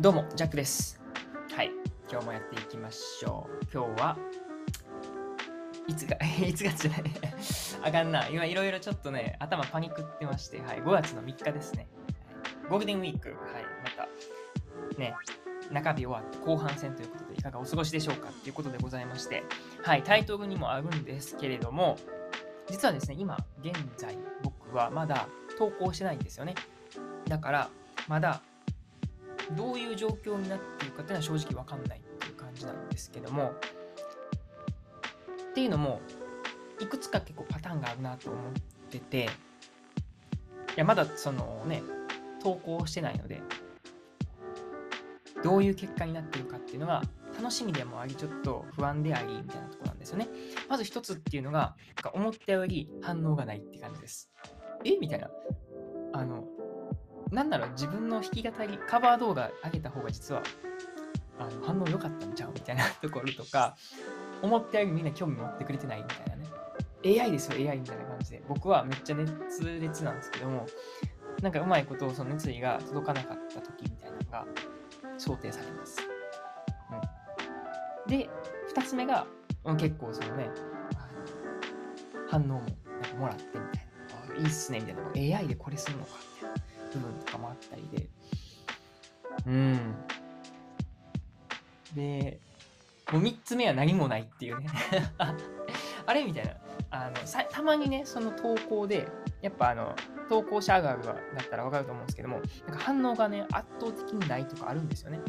どうも、ジャックです。はい、今日もやっていきましょう。今日は、いつが、いつがじゃない。あかんな。今いろいろちょっとね、頭パニックってまして、はい、5月の3日ですね。ゴールデンウィーク、はい、また、ね、中日終わって後半戦ということで、いかがお過ごしでしょうかっていうことでございまして、はい、タイトルにもあるんですけれども、実はですね、今、現在、僕はまだ投稿してないんですよね。だから、まだ、どういう状況になっているかっていうのは正直わかんないっていう感じなんですけども、っていうのも、いくつか結構パターンがあるなと思ってて、いや、まだそのね、投稿してないので、どういう結果になっているかっていうのが楽しみでもあり、ちょっと不安であり、みたいなとこなんですよね。まず一つっていうのが、思ったより反応がないって感じです。え？みたいな。あの、なんなら自分の弾き語り、カバー動画上げた方が実はあの反応良かったんちゃうみたいなところとか、思ったよりみんな興味持ってくれてないみたいなね。AI ですよ、AI みたいな感じで。僕はめっちゃ熱烈なんですけども、なんかうまいことをその熱意が届かなかった時みたいなのが想定されます。うん、で、二つ目が、結構そのね、反応もなんかもらってみたいな。いいっすねみたいな。AI でこれするのか部分とかもあったりで。うん。で、もう3つ目は何もないっていうね。あれみたいな。あのさたまにね、その投稿で、やっぱあの、投稿者あるあるだったらわかると思うんですけども、なんか反応がね、圧倒的にないとかあるんですよね。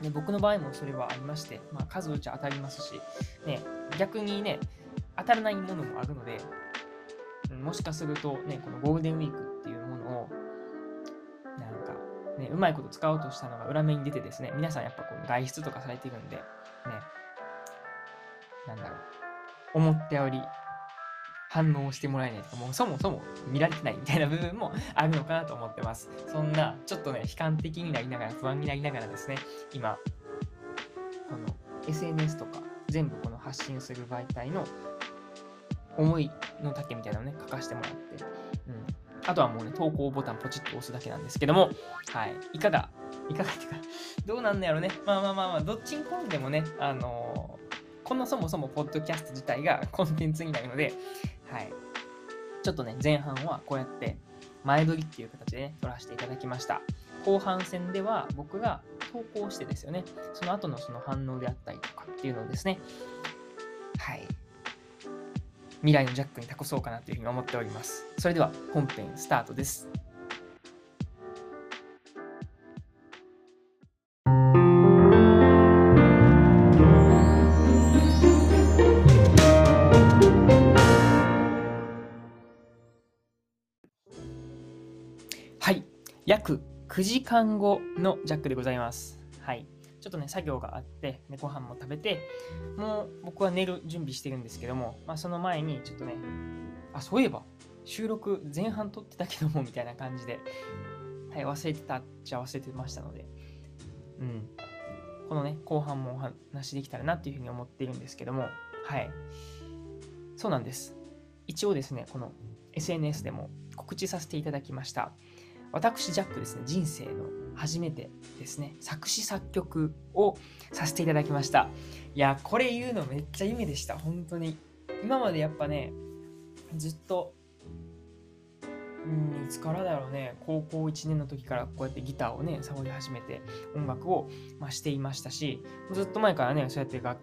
で僕の場合もそれはありまして、まあ、数打ち当たりますし、ね、逆にね、当たらないものもあるので、うんもしかするとね、このゴールデンウィークね、うまいこと使おうとしたのが裏目に出てですね、皆さんやっぱこう外出とかされてるんで、ね、なんだろう、思ったより反応してもらえないとか、もうそもそも見られてないみたいな部分もあるのかなと思ってます。そんな、ちょっとね、悲観的になりながら、不安になりながらですね、今、この SNS とか、全部この発信する媒体の思いの丈みたいなのをね、書かせてもらって、あとはもうね、投稿ボタンポチッと押すだけなんですけども、はい。いかが、いかがっていうか、どうなんだろうね。まあまあまあまあ、どっちに転んでもね、あのーこのそもそもポッドキャスト自体が コンテンツになるので、はい。ちょっとね、前半はこうやって前撮りっていう形でね、撮らせていただきました。後半戦では僕が投稿してですよね、その後のその反応であったりとかっていうのをですね、はい。未来のジャックに託そうかなというふうに思っております。それでは本編スタートです。はい。約9時間後のジャックでございます。はい。ちょっとね、作業があって、ね、ご飯も食べて、もう僕は寝る準備してるんですけども、まあ、その前にちょっとね、あ、そういえば、収録前半撮ってたけども、みたいな感じで、はい、忘れてたっちゃ忘れてましたので、うん。このね、後半もお話できたらなっていうふうに思っているんですけども、はい。そうなんです。一応ですね、この SNS でも告知させていただきました。私、ジャックですね、人生の初めてですね、作詞作曲をさせていただきました。いや、これ言うのめっちゃ夢でした、本当に。今までやっぱね、ずっと、うん、いつからだろうね、高校1年の時からこうやってギターをね、触り始めて音楽を、まあ、していましたし、ずっと前からね、そうやって楽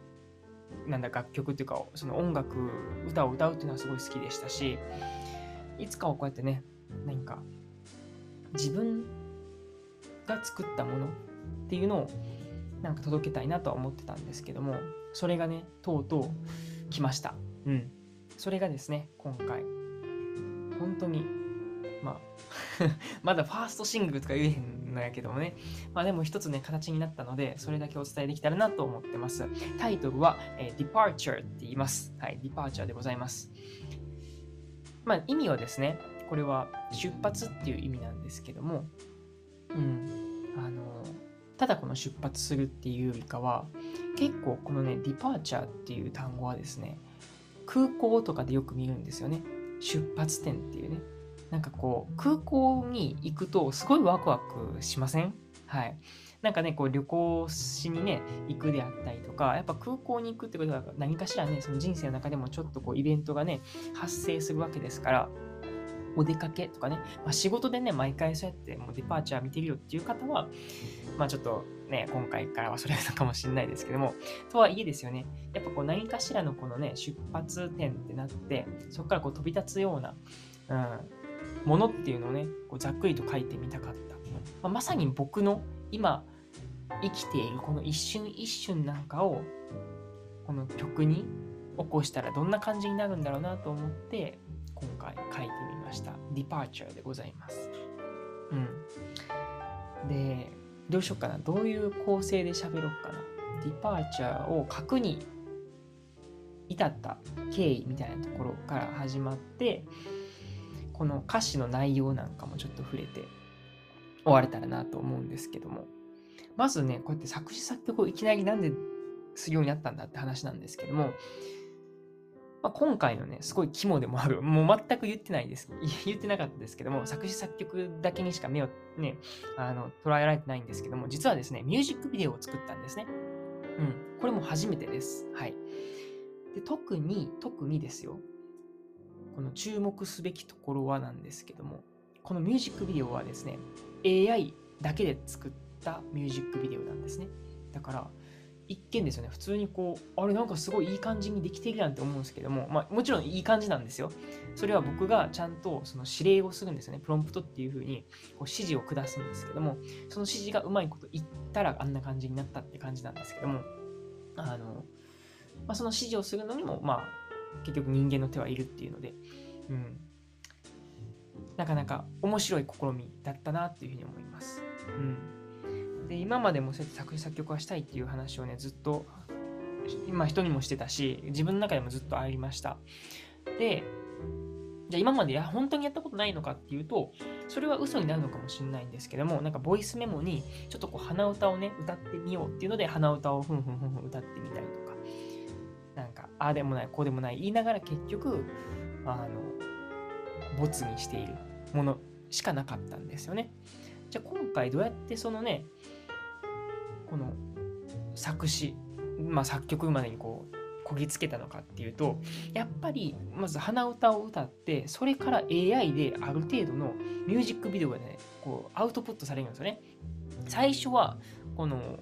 なんだ楽曲っていうか、その音楽、歌を歌うっていうのはすごい好きでしたし、いつかはこうやってね、何か自分が作ったものっていうのをなんか届けたいなとは思ってたんですけども、それがね、とうとう来ました。うん。それがですね、今回、本当に、まあ、まだファーストシングルとか言えへんのやけどもね、まあでも一つね、形になったので、それだけお伝えできたらなと思ってます。タイトルは、えー Departure って言います。はい、Departure でございます。まあ意味はですね、これは出発っていう意味なんですけども、うん、あの、ただこの出発するっていうよりかは、結構このね、Departure っていう単語はですね、空港とかでよく見るんですよね。出発点っていうね。なんかこう、空港に行くとすごいワクワクしません？はい。なんかね、こう旅行しにね、行くであったりとか、やっぱ空港に行くってことは何かしらね、その人生の中でもちょっとこうイベントがね、発生するわけですから、お出かけとかね、まあ、仕事でね、毎回そうやってもうデパーチャー見てるよっていう方は、まあちょっとね、今回からはそれなのかもしれないですけども、とはいえですよね、やっぱこう何かしらのこのね、出発点ってなって、そこからこう飛び立つような、うん、ものっていうのをね、こうざっくりと書いてみたかった。まあ、まさに僕の今生きているこの一瞬一瞬なんかをこの曲に起こしたらどんな感じになるんだろうなと思って今回書いてみました。Departure でございます。うん。で、どうしようかな。どういう構成で喋ろうかな。Departure を書くに至った経緯みたいなところから始まって、この歌詞の内容なんかもちょっと触れて終われたらなと思うんですけども、まずね、こうやって作詞作曲をいきなりなんでするようになったんだって話なんですけども、まあ、今回のね、すごい肝でもある、もう全く言ってないです。言ってなかったですけども、作詞作曲だけにしか目をね、あの捉えられてないんですけども、実はですね、ミュージックビデオを作ったんですね。うん。これも初めてです。はい。で特に、特にですよ、この注目すべきところはなんですけども、このミュージックビデオはですね、AI だけで作ったミュージックビデオなんですね。だから、一見ですよね、普通にこう、あれなんかすごいいい感じにできてるやんって思うんですけども、まあもちろんいい感じなんですよ。それは僕がちゃんとその指令をするんですよね。プロンプトっていう風にこう指示を下すんですけども、その指示がうまいこと言ったらあんな感じになったって感じなんですけども、あの、まあ、その指示をするのにも、まあ、結局人間の手はいるっていうので、うん。なかなか面白い試みだったなっていうふうに思います。うん。で、今までもそうやって作詞作曲はしたいっていう話をね、ずっと、今人にもしてたし、自分の中でもずっとありました。で、じゃあ今までや本当にやったことないのかっていうと、それは嘘になるのかもしれないんですけども、なんかボイスメモにちょっとこう鼻歌をね、歌ってみようっていうので、鼻歌をふんふんふんふん歌ってみたりとか、なんか、ああでもない、こうでもない言いながら結局、あの、ボツにしているものしかなかったんですよね。じゃあ今回どうやってそのね、この作詞、まあ、作曲までにこう、こぎつけたのかっていうと、やっぱりまず鼻歌を歌って、それから AI である程度のミュージックビデオがね、こうアウトプットされるんですよね。最初は、この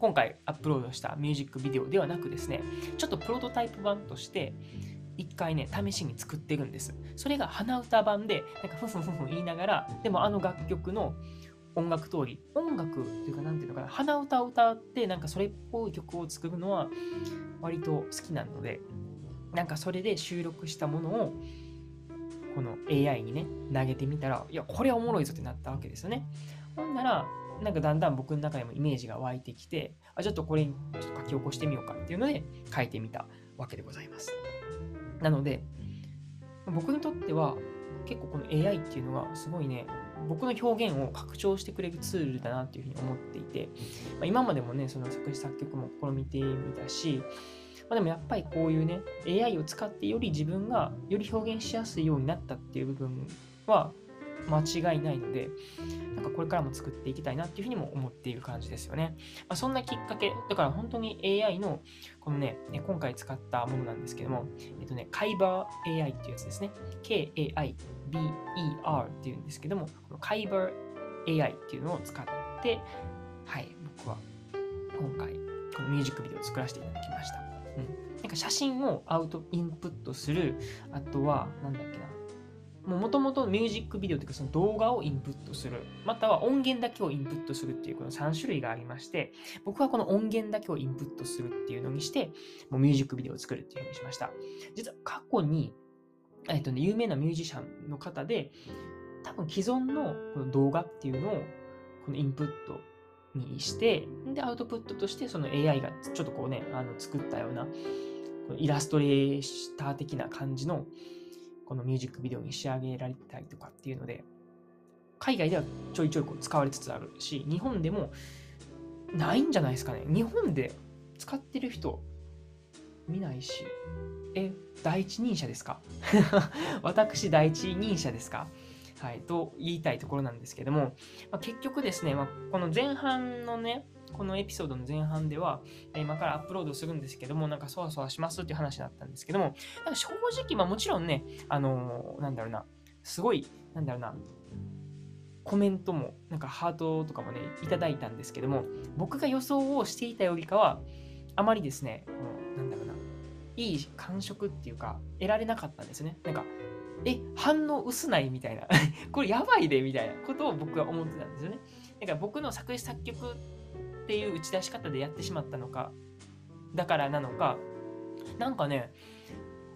今回アップロードしたミュージックビデオではなくですね、ちょっとプロトタイプ版として、一回ね、試しに作ってるんです。それが鼻歌版で、なんかふんふんふんふん言いながら、でもあの楽曲の音楽通り、音楽っていうか、なんていうのかな、鼻歌を歌って、なんかそれっぽい曲を作るのは割と好きなので、なんかそれで収録したものを、この AI にね、投げてみたら、いや、これはおもろいぞってなったわけですよね。ほんなら、なんかだんだん僕の中でもイメージが湧いてきて、あ、ちょっとこれにちょっと書き起こしてみようかっていうので書いてみたわけでございます。なので、僕にとっては結構この AI っていうのはすごいね、僕の表現を拡張してくれるツールだなっていうふうに思っていて、まあ、今までもね、その作詞作曲も試みてみたし、まあ、でもやっぱりこういうね、AI を使ってより自分がより表現しやすいようになったっていう部分は間違いないので、なんかこれからも作っていきたいなっていうふうにも思っている感じですよね。まあ、そんなきっかけ、だから本当に AI のこのね、今回使ったものなんですけども、えっとね、カイバー AI っていうやつですね。K-A-I-B-E-R っていうんですけども、このカイバー AI っていうのを使って、はい、僕は今回このミュージックビデオを作らせていただきました。うん。なんか写真をアウト、インプットする、あとは、なんだっけな、もともとミュージックビデオというかその動画をインプットする、または音源だけをインプットするっていうこの3種類がありまして、僕はこの音源だけをインプットするっていうのにして、もうミュージックビデオを作るっていうふうにしました。実は過去に、えっとね、有名なミュージシャンの方で、多分既存のこの動画っていうのをこのインプットにして、で、アウトプットとしてその AI がちょっとこうね、あの作ったような、イラストレーター的な感じのこのミュージックビデオに仕上げられたりとかっていうので、海外ではちょいちょいこう使われつつあるし、日本でもないんじゃないですかね。日本で使ってる人、見ないし。え、第一人者ですか？私第一人者ですか？はい、と言いたいところなんですけども、まあ、結局ですね、まあ、この前半のね、このエピソードの前半では、今からアップロードするんですけども、なんかそわそわしますっていう話だったんですけども、なんか正直、まあもちろんね、あのー、なんだろうな、すごい、なんだろうな、コメントも、なんかハートとかもね、いただいたんですけども、僕が予想をしていたよりかは、あまりですね、この、なんだろうな、いい感触っていうか、得られなかったんですよね。なんか、え、反応薄ないみたいな。これやばいでみたいなことを僕は思ってたんですよね。だから僕の作詞作曲っていう打ち出し方でやってしまったのか、だからなのか、なんかね、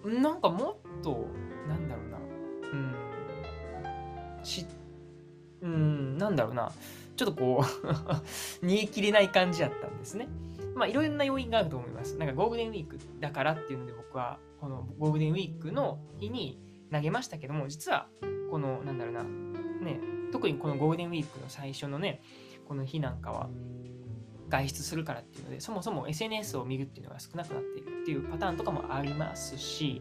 なんかもっと、なんだろうな、うん、し、うん、なんだろうな、ちょっとこう 煮え切れない感じやったんですね。まあ、いろんな要因があると思います。なんかゴールデンウィークだからっていうので僕は、このゴールデンウィークの日に投げましたけども、実は、この、なんだろうな、ね、特にこのゴールデンウィークの最初のね、この日なんかは、外出するからっていうので、そもそも SNS を見るっていうのが少なくなっているっていうパターンとかもありますし、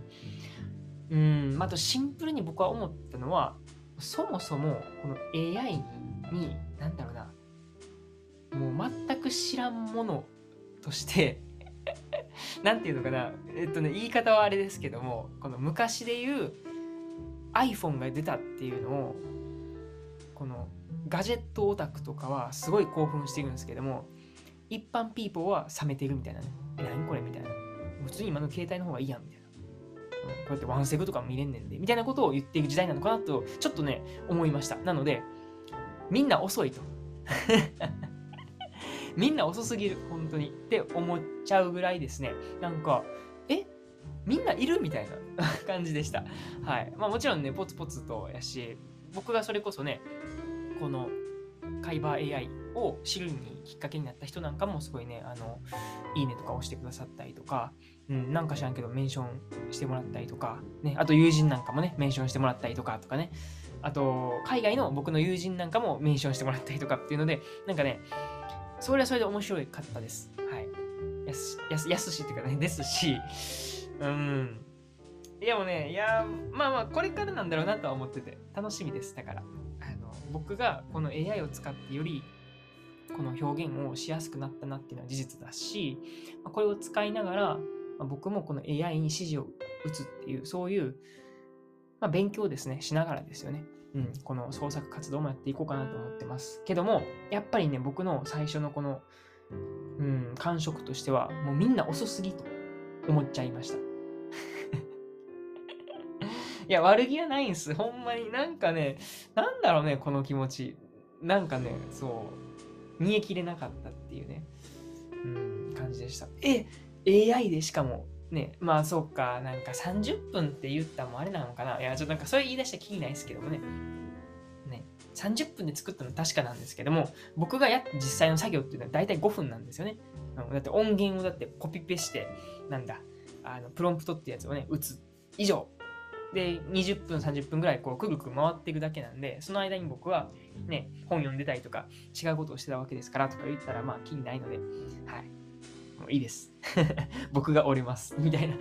うん、あとシンプルに僕は思ったのは、そもそもこの AI に、なんだろうな、もう全く知らんものとして なんていうのかな、えっとね、言い方はあれですけども、この昔で言う iPhone が出たっていうのを、このガジェットオタクとかはすごい興奮してるんですけども、一般ピーポーは冷めてるみたいなね。何これみたいな。普通に今の携帯の方がいいやんみたいな。こうやってワンセグとかも見れんねんで、みたいなことを言っていく時代なのかなと、ちょっとね、思いました。なので、みんな遅いと。みんな遅すぎる、本当に。って思っちゃうぐらいですね。なんか、え？みんないるみたいな 感じでした。はい。まあもちろんね、ポツポツとやし、僕がそれこそね、このカイバー AI を知るにきっかけになった人なんかもすごいね、あの、いいねとか押してくださったりとか、うん、なんか知らんけどメンションしてもらったりとか、ね、あと友人なんかもね、メンションしてもらったりとかとかね、あと、海外の僕の友人なんかもメンションしてもらったりとかっていうので、なんかね、それはそれで面白かったです。はい。やす、やす、やすしっていうかね、ですし、うん。いやもうね、いや、まあまあ、これからなんだろうなとは思ってて、楽しみです。だから、あの、僕がこの AI を使ってより、この表現をしやすくなったなっていうのは事実だし、これを使いながら、僕もこの AI に指示を打つっていう、そういう、まあ、勉強ですね、しながらですよね。うん、この創作活動もやっていこうかなと思ってます。けども、やっぱりね、僕の最初のこの、うん、感触としては、もうみんな遅すぎと思っちゃいました。いや、悪気はないんす。ほんまに。なんかね、なんだろうね、この気持ち。なんかね、そう、煮え切れなかったっていうね、うん、感じでした。え、AI でしかもね、まあそうか、なんか30分って言ったもあれなのかな。いや、ちょっとなんかそれ言い出したらきりないですけどもね。ね、30分で作ったの確かなんですけども、僕がやった実際の作業っていうのは大体5分なんですよね。だって音源をだってコピペして、なんだ、あのプロンプトってやつをね、打つ。以上。で、20分、30分ぐらいこうくるくる回っていくだけなんで、その間に僕はね、本読んでたりとか、違うことをしてたわけですからとか言ったら、まあ、気にないので、はい。もういいです。僕が折れます。みたいな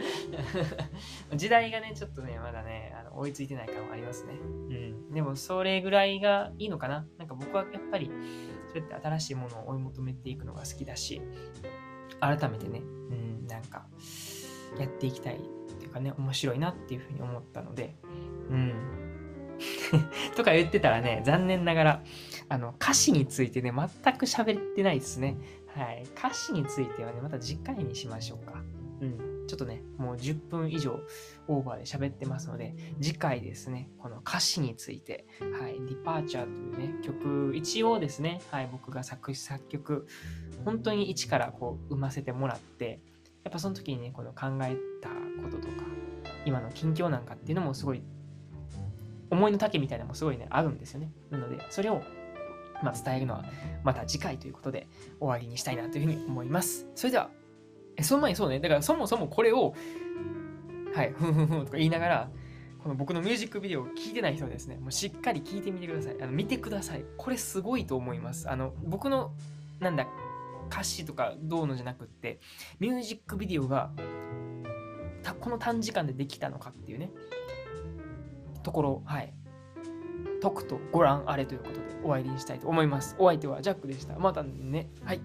時代がね、ちょっとね、まだね、あの追いついてない感はありますね。うん。でも、それぐらいがいいのかな。なんか僕はやっぱり、そうやって新しいものを追い求めていくのが好きだし、改めてね、うん、なんか、やっていきたいかね、面白いなっていうふうに思ったので、うん。とか言ってたらね、残念ながら、あの、歌詞についてね、全く喋ってないですね。はい。歌詞についてはね、また次回にしましょうか。うん。ちょっとね、もう10分以上オーバーで喋ってますので、次回ですね、この歌詞について、はい、ディパーチャーというね、曲、一応ですね、はい、僕が作詞作曲、本当に一からこう、生ませてもらって、やっぱその時にね、この考えたこととか、今の近況なんかっていうのもすごい、思いの丈みたいなのもすごいね、あるんですよね。なので、それをまあ、伝えるのはまた次回ということで終わりにしたいなというふうに思います。それでは、えその前にそうね、だからそもそもこれを、はい、ふんふんふんとか言いながら、この僕のミュージックビデオを聞いてない人はですね、もうしっかり聞いてみてください。あの見てください。これすごいと思います。あの、僕の、なんだ、歌詞とかどうのじゃなくって、ミュージックビデオがこの短時間でできたのかっていうね、ところ、はい。解くとご覧あれということでお会いにしたいと思います。お相手はジャックでした。またね。はい。